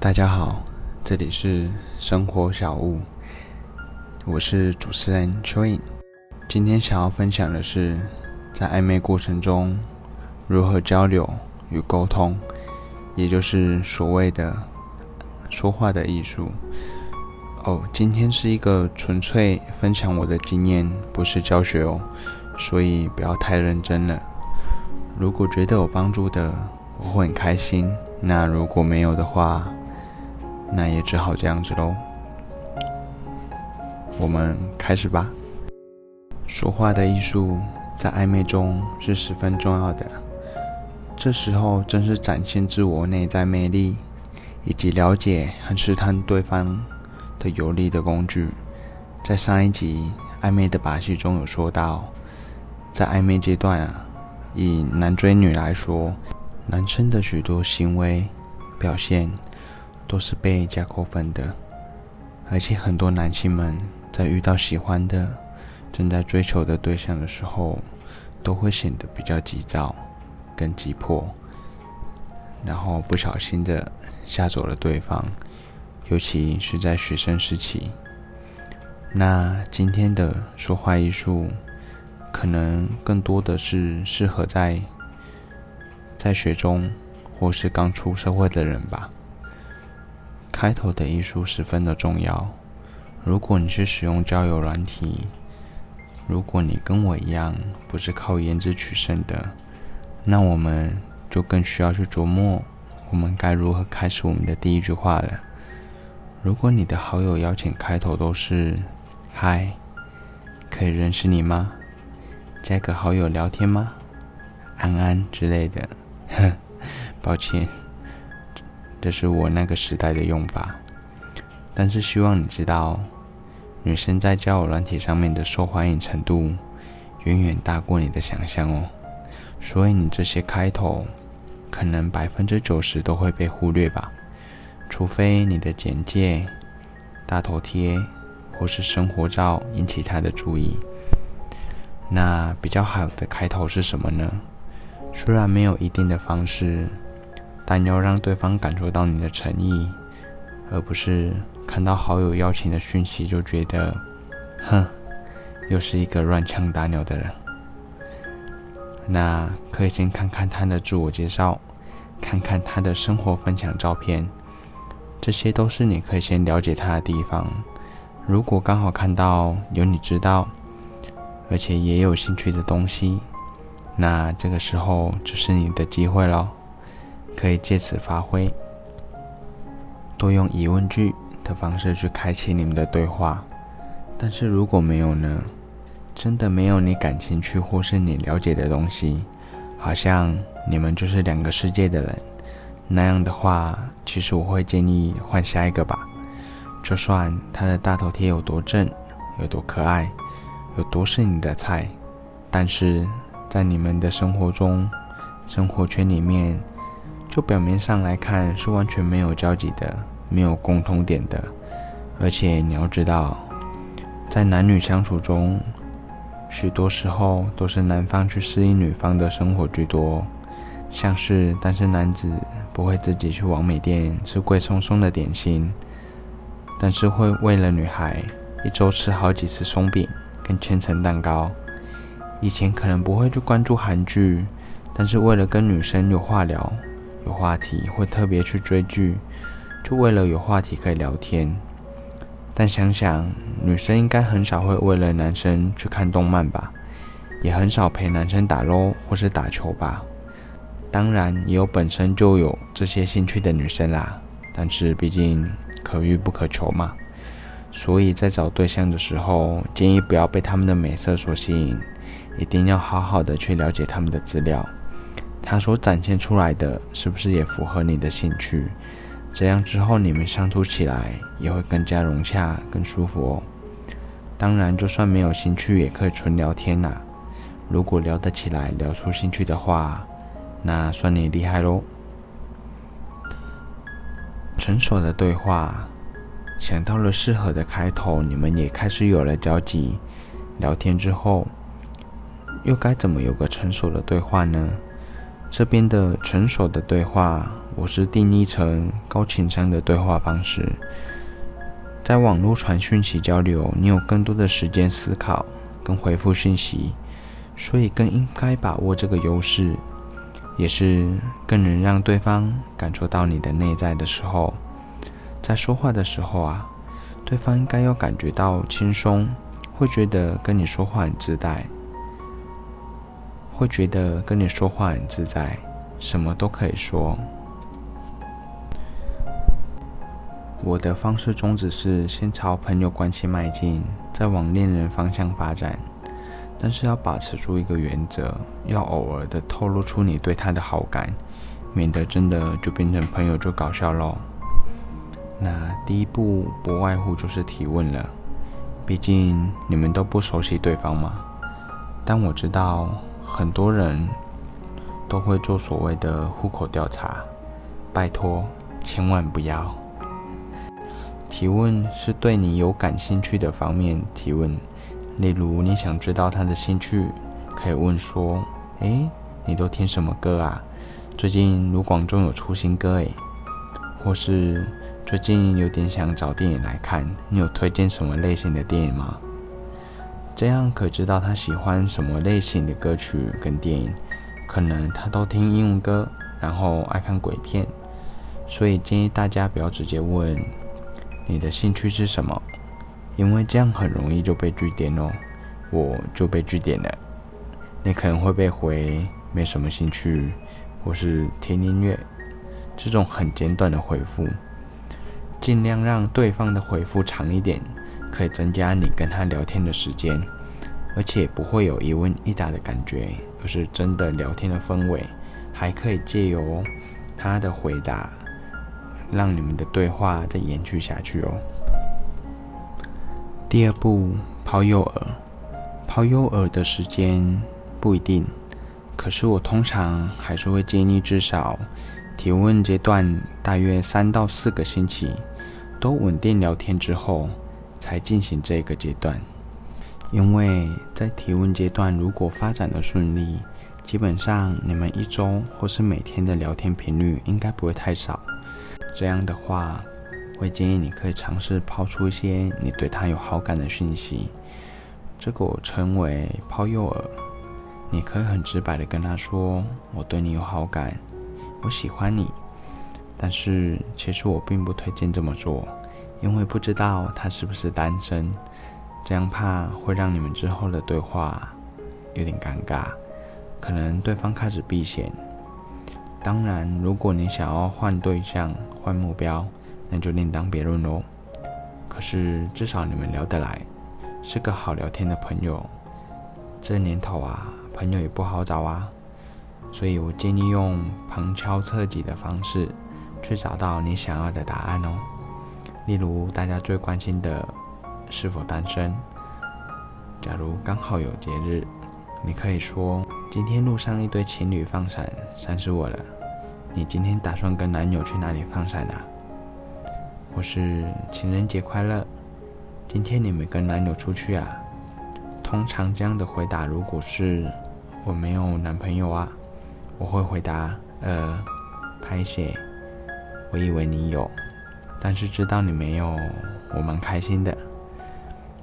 大家好，这里是生活小物，我是主持人蚯蚓。今天想要分享的是，在暧昧过程中如何交流与沟通，也就是所谓的说话的艺术。哦，今天是一个纯粹分享我的经验，不是教学哦，所以不要太认真了。如果觉得有帮助的，我会很开心；那如果没有的话，那也只好这样子喽。我们开始吧。说话的艺术在暧昧中是十分重要的，这时候正是展现自我内在魅力，以及了解和试探对方的有力的工具。在上一集暧昧的把戏中有说到，在暧昧阶段啊，以男追女来说，男生的许多行为表现。都是被加扣分的，而且很多男性们在遇到喜欢的、正在追求的对象的时候，都会显得比较急躁、跟急迫，然后不小心的吓走了对方，尤其是在学生时期。那今天的说话艺术，可能更多的是适合在在学中或是刚出社会的人吧。开头的艺术十分的重要。如果你是使用交友软体，如果你跟我一样不是靠颜值取胜的，那我们就更需要去琢磨我们该如何开始我们的第一句话了。如果你的好友邀请开头都是“嗨，可以认识你吗？加个好友聊天吗？安安之类的。”哼，抱歉。这是我那个时代的用法，但是希望你知道，女生在交友软体上面的受欢迎程度远远大过你的想象哦。所以你这些开头，可能百分之九十都会被忽略吧，除非你的简介、大头贴或是生活照引起他的注意。那比较好的开头是什么呢？虽然没有一定的方式。但要让对方感受到你的诚意，而不是看到好友邀请的讯息就觉得，哼，又是一个乱枪打鸟的人。那可以先看看他的自我介绍，看看他的生活分享照片，这些都是你可以先了解他的地方。如果刚好看到有你知道，而且也有兴趣的东西，那这个时候就是你的机会喽。可以借此发挥，多用疑问句的方式去开启你们的对话。但是如果没有呢？真的没有你感兴趣或是你了解的东西，好像你们就是两个世界的人。那样的话，其实我会建议换下一个吧。就算他的大头贴有多正，有多可爱，有多是你的菜，但是在你们的生活中、生活圈里面。就表面上来看是完全没有交集的，没有共通点的。而且你要知道，在男女相处中，许多时候都是男方去适应女方的生活居多。像是单身男子不会自己去王美店吃贵松松的点心，但是会为了女孩一周吃好几次松饼跟千层蛋糕。以前可能不会去关注韩剧，但是为了跟女生有话聊。有话题会特别去追剧，就为了有话题可以聊天。但想想，女生应该很少会为了男生去看动漫吧，也很少陪男生打 LO 或是打球吧。当然，也有本身就有这些兴趣的女生啦。但是毕竟可遇不可求嘛，所以在找对象的时候，建议不要被他们的美色所吸引，一定要好好的去了解他们的资料。他所展现出来的是不是也符合你的兴趣？这样之后你们相处起来也会更加融洽、更舒服哦。当然，就算没有兴趣，也可以纯聊天呐。如果聊得起来、聊出兴趣的话，那算你厉害喽。成熟的对话，想到了适合的开头，你们也开始有了交集。聊天之后，又该怎么有个成熟的对话呢？这边的成熟的对话，我是定义成高情商的对话方式。在网络传讯息交流，你有更多的时间思考跟回复讯息，所以更应该把握这个优势，也是更能让对方感受到你的内在的时候，在说话的时候啊，对方应该要感觉到轻松，会觉得跟你说话很自在，会觉得跟你说话很自在，什么都可以说。我的方式宗旨是先朝朋友关系迈进，再往恋人方向发展。但是要把持住一个原则，要偶尔的透露出你对他的好感，免得真的就变成朋友就搞笑喽。那第一步不外乎就是提问了，毕竟你们都不熟悉对方嘛。但我知道很多人都会做所谓的户口调查，拜托千万不要。提问是对你有感兴趣的方面提问，例如你想知道他的兴趣，可以问说：“诶，你都听什么歌啊？最近卢广仲有出新歌诶，或是最近有点想找电影来看，你有推荐什么类型的电影吗？这样可知道他喜欢什么类型的歌曲跟电影，可能他都听英文歌，然后爱看鬼片，所以建议大家不要直接问。”你的兴趣是什么？因为这样很容易就被拒点哦，我就被拒点了。你可能会被回没什么兴趣，或是听音乐，这种很简短的回复，尽量让对方的回复长一点，可以增加你跟他聊天的时间，而且不会有一问一答的感觉，而是真的聊天的氛围，还可以借由他的回答。让你们的对话再延续下去哦。第二步，抛诱饵。抛诱饵的时间不一定，可是我通常还是会建议至少提问阶段大约三到四个星期，都稳定聊天之后才进行这个阶段。因为在提问阶段如果发展的顺利，基本上你们一周或是每天的聊天频率应该不会太少。这样的话，会建议你可以尝试抛出一些你对他有好感的讯息，这个我称为抛诱饵。你可以很直白的跟他说：“我对你有好感，我喜欢你。”但是其实我并不推荐这么做，因为不知道他是不是单身，这样怕会让你们之后的对话有点尴尬，可能对方开始避嫌。当然，如果你想要换对象、换目标，那就另当别论喽。可是至少你们聊得来，是个好聊天的朋友。这年头啊，朋友也不好找啊，所以我建议用旁敲侧击的方式，去找到你想要的答案哦。例如，大家最关心的是否单身？假如刚好有节日。你可以说，今天路上一堆情侣放闪，闪死我了。你今天打算跟男友去哪里放闪啊？或是情人节快乐，今天你没跟男友出去啊？通常这样的回答，如果是我没有男朋友啊，我会回答，呃，拍写，我以为你有，但是知道你没有，我蛮开心的。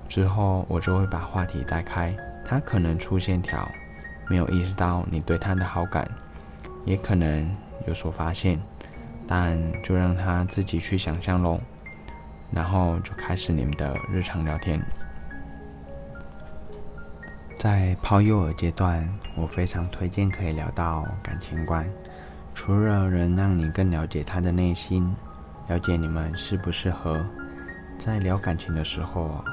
之后我就会把话题带开。他可能出线条，没有意识到你对他的好感，也可能有所发现，但就让他自己去想象喽。然后就开始你们的日常聊天。在抛诱饵阶段，我非常推荐可以聊到感情观，除了能让你更了解他的内心，了解你们适不适合，在聊感情的时候。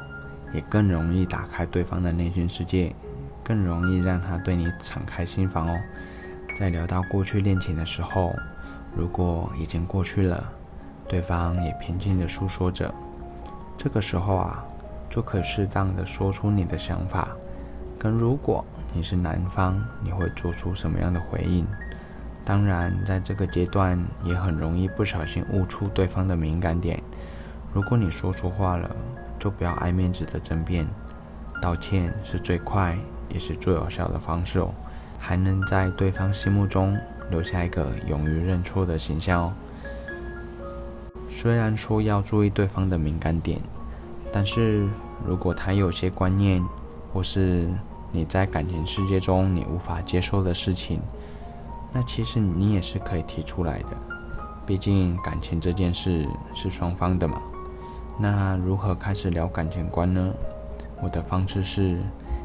也更容易打开对方的内心世界，更容易让他对你敞开心房哦。在聊到过去恋情的时候，如果已经过去了，对方也平静的诉说着，这个时候啊，就可适当的说出你的想法，跟如果你是男方，你会做出什么样的回应？当然，在这个阶段也很容易不小心误触对方的敏感点，如果你说错话了。就不要爱面子的争辩，道歉是最快也是最有效的方式哦，还能在对方心目中留下一个勇于认错的形象哦。虽然说要注意对方的敏感点，但是如果他有些观念，或是你在感情世界中你无法接受的事情，那其实你也是可以提出来的。毕竟感情这件事是双方的嘛。那如何开始聊感情观呢？我的方式是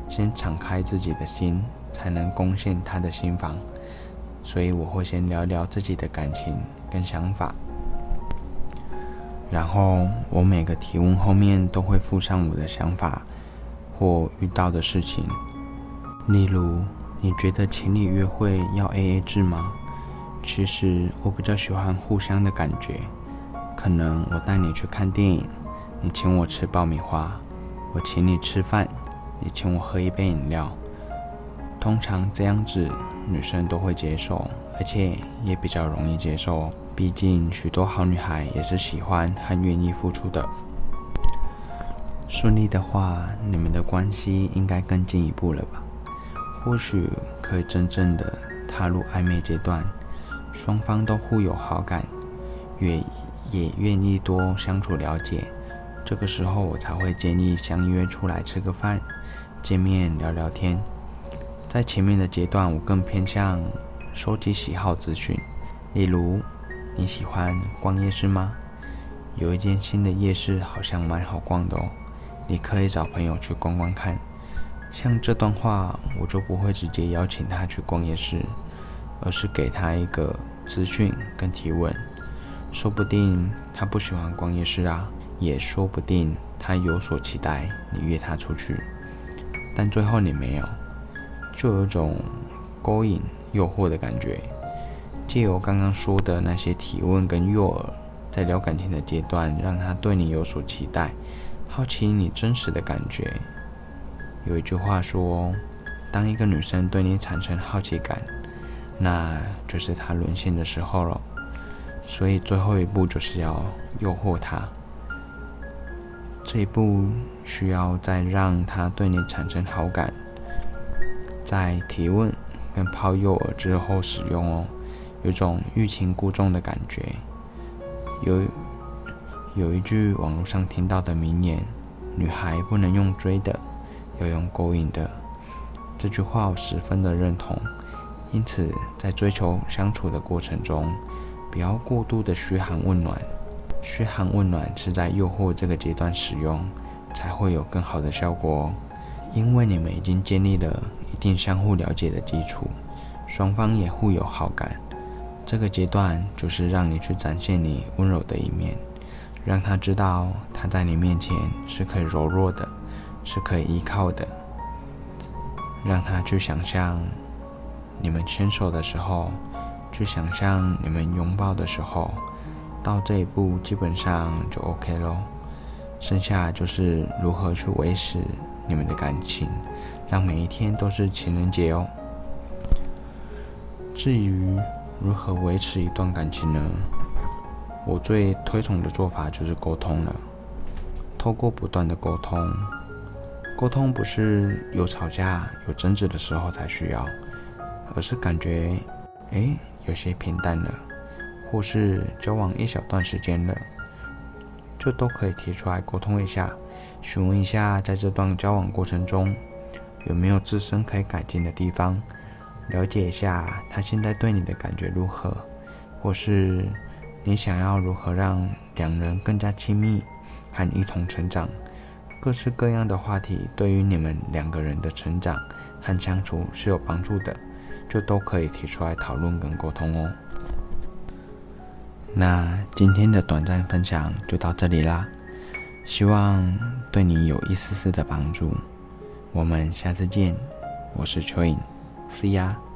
先敞开自己的心，才能攻陷他的心房。所以我会先聊聊自己的感情跟想法，然后我每个提问后面都会附上我的想法或遇到的事情。例如，你觉得情侣约会要 AA 制吗？其实我比较喜欢互相的感觉，可能我带你去看电影，你请我吃爆米花，我请你吃饭，你请我喝一杯饮料。通常这样子，女生都会接受，而且也比较容易接受。毕竟许多好女孩也是喜欢和愿意付出的。顺利的话，你们的关系应该更进一步了吧？或许可以真正的踏入暧昧阶段，双方都互有好感，也也愿意多相处了解。这个时候，我才会建议相约出来吃个饭，见面聊聊天。在前面的阶段，我更偏向收集喜好资讯，例如你喜欢逛夜市吗？有一间新的夜市好像蛮好逛的哦，你可以找朋友去逛逛看。像这段话，我就不会直接邀请他去逛夜市，而是给他一个资讯跟提问，说不定他不喜欢逛夜市啊，也说不定他有所期待，你约他出去，但最后你没有。就有种勾引、诱惑的感觉。借由刚刚说的那些提问跟诱饵，在聊感情的阶段，让他对你有所期待，好奇你真实的感觉。有一句话说，当一个女生对你产生好奇感，那就是她沦陷的时候了。所以最后一步就是要诱惑她。这一步需要再让她对你产生好感。在提问跟抛诱饵之后使用哦，有种欲擒故纵的感觉。有有一句网络上听到的名言：“女孩不能用追的，要用勾引的。”这句话我十分的认同。因此，在追求相处的过程中，不要过度的嘘寒问暖。嘘寒问暖是在诱惑这个阶段使用，才会有更好的效果。因为你们已经建立了一。定相互了解的基础，双方也互有好感。这个阶段就是让你去展现你温柔的一面，让他知道他在你面前是可以柔弱的，是可以依靠的。让他去想象你们牵手的时候，去想象你们拥抱的时候。到这一步基本上就 OK 咯，剩下就是如何去维持你们的感情。让每一天都是情人节哦。至于如何维持一段感情呢？我最推崇的做法就是沟通了。透过不断的沟通，沟通不是有吵架、有争执的时候才需要，而是感觉哎有些平淡了，或是交往一小段时间了，就都可以提出来沟通一下，询问一下在这段交往过程中。有没有自身可以改进的地方？了解一下他现在对你的感觉如何，或是你想要如何让两人更加亲密和一同成长？各式各样的话题对于你们两个人的成长和相处是有帮助的，就都可以提出来讨论跟沟通哦。那今天的短暂分享就到这里啦，希望对你有一丝丝的帮助。我们下次见，我是蚯蚓，See ya。